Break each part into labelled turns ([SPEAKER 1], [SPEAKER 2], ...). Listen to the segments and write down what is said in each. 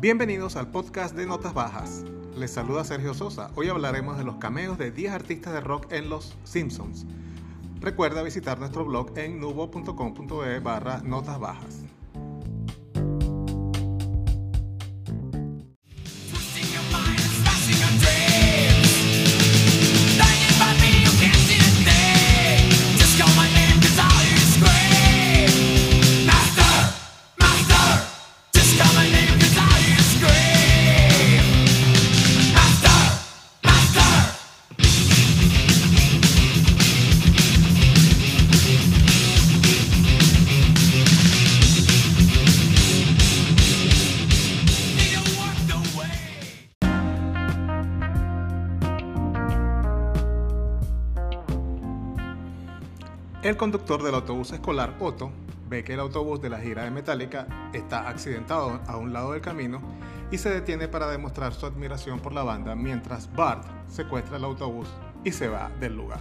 [SPEAKER 1] Bienvenidos al podcast de Notas Bajas. Les saluda Sergio Sosa. Hoy hablaremos de los cameos de 10 artistas de rock en Los Simpsons. Recuerda visitar nuestro blog en nubo.com.be barra notas bajas. El conductor del autobús escolar Otto ve que el autobús de la gira de Metallica está accidentado a un lado del camino y se detiene para demostrar su admiración por la banda mientras Bart secuestra el autobús y se va del lugar.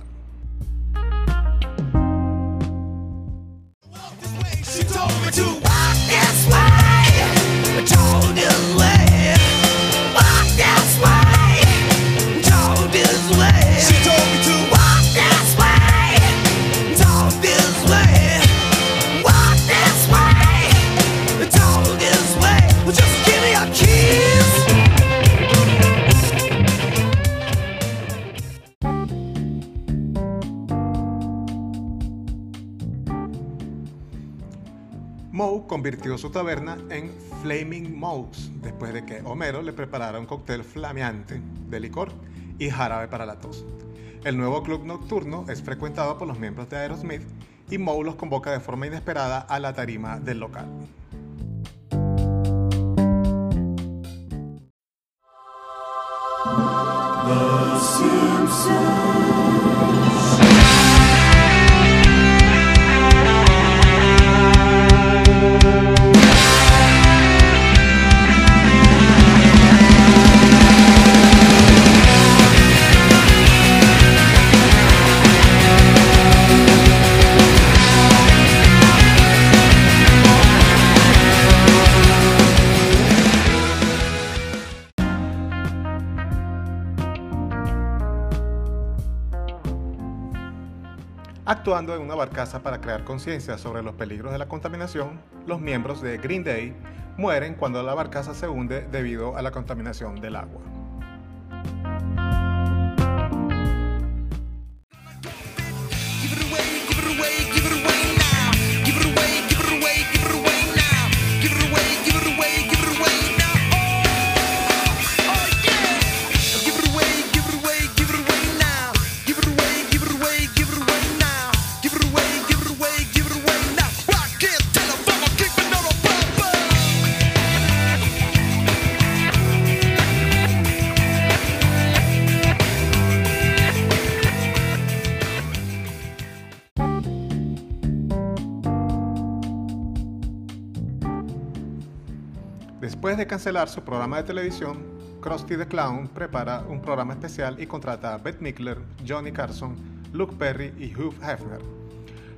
[SPEAKER 1] Moe convirtió su taberna en Flaming Moe's después de que Homero le preparara un cóctel flameante de licor y jarabe para la tos. El nuevo club nocturno es frecuentado por los miembros de Aerosmith y Moe los convoca de forma inesperada a la tarima del local. Actuando en una barcaza para crear conciencia sobre los peligros de la contaminación, los miembros de Green Day mueren cuando la barcaza se hunde debido a la contaminación del agua. Después de cancelar su programa de televisión, Krusty the Clown prepara un programa especial y contrata a Bette Midler, Johnny Carson, Luke Perry y Hugh Hefner.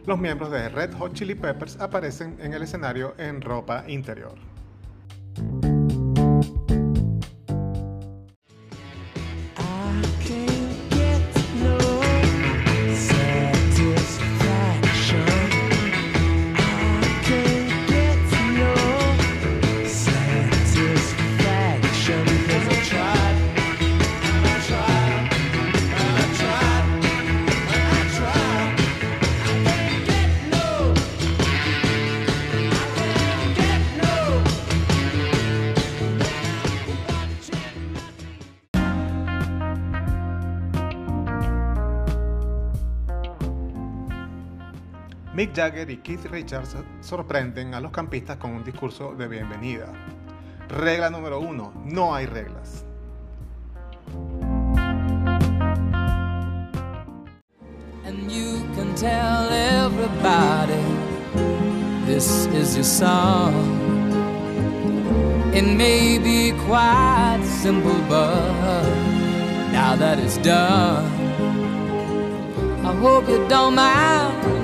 [SPEAKER 1] Los miembros de Red Hot Chili Peppers aparecen en el escenario en ropa interior. Mick Jagger y Keith Richards sorprenden a los campistas con un discurso de bienvenida. Regla número uno, no hay reglas.
[SPEAKER 2] And you can tell everybody this is your song. It may be quite simple, but now that it's done, I hope you don't mind.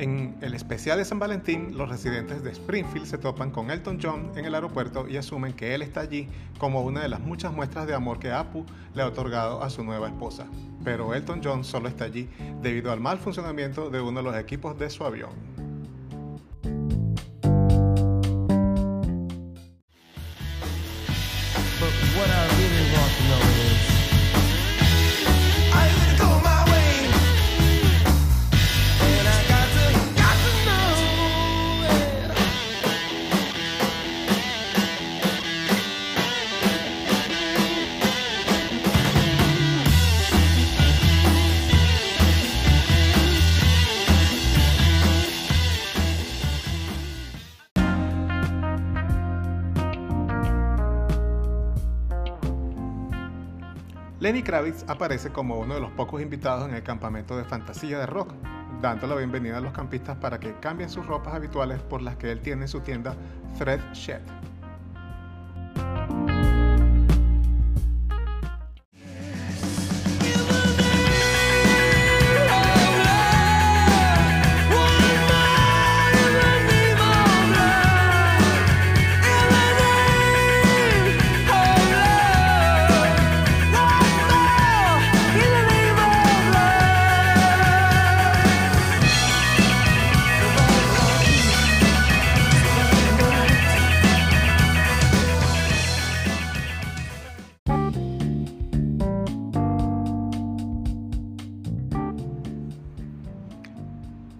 [SPEAKER 1] En el especial de San Valentín, los residentes de Springfield se topan con Elton John en el aeropuerto y asumen que él está allí como una de las muchas muestras de amor que Apu le ha otorgado a su nueva esposa. Pero Elton John solo está allí debido al mal funcionamiento de uno de los equipos de su avión. Lenny Kravitz aparece como uno de los pocos invitados en el campamento de fantasía de rock, dando la bienvenida a los campistas para que cambien sus ropas habituales por las que él tiene en su tienda Thread Shed.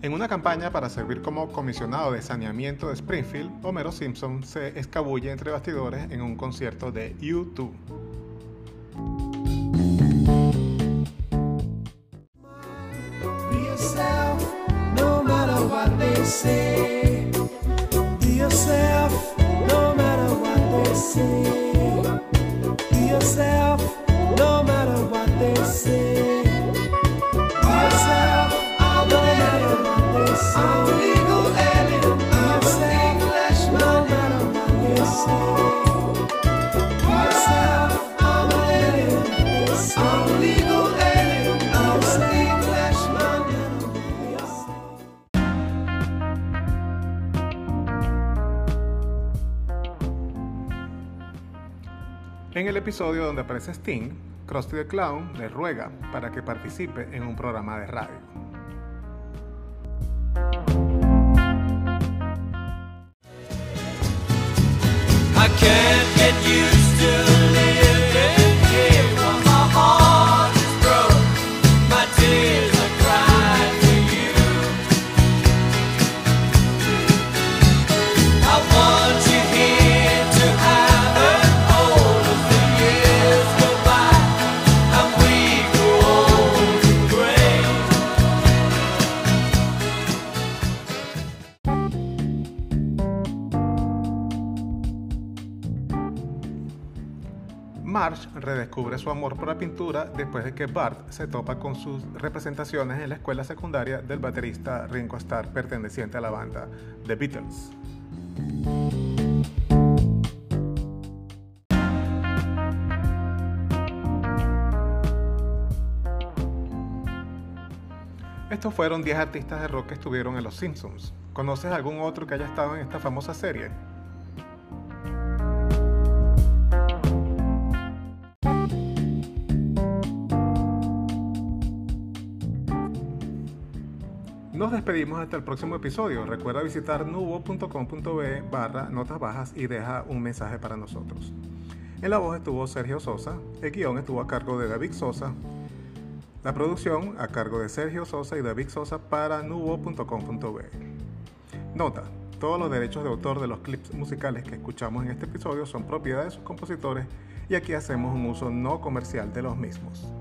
[SPEAKER 1] En una campaña para servir como comisionado de saneamiento de Springfield, Homero Simpson se escabulle entre bastidores en un concierto de U2.
[SPEAKER 2] Be yourself, no
[SPEAKER 1] En el episodio donde aparece Sting, Krusty the Clown le ruega para que participe en un programa de radio. Marge redescubre su amor por la pintura después de que Bart se topa con sus representaciones en la escuela secundaria del baterista Ringo Starr perteneciente a la banda The Beatles. Estos fueron 10 artistas de rock que estuvieron en Los Simpsons. ¿Conoces algún otro que haya estado en esta famosa serie? Nos despedimos hasta el próximo episodio. Recuerda visitar nubo.com.be barra notas bajas y deja un mensaje para nosotros. En la voz estuvo Sergio Sosa, el guion estuvo a cargo de David Sosa, la producción a cargo de Sergio Sosa y David Sosa para nubo.com.be. Nota, todos los derechos de autor de los clips musicales que escuchamos en este episodio son propiedad de sus compositores y aquí hacemos un uso no comercial de los mismos.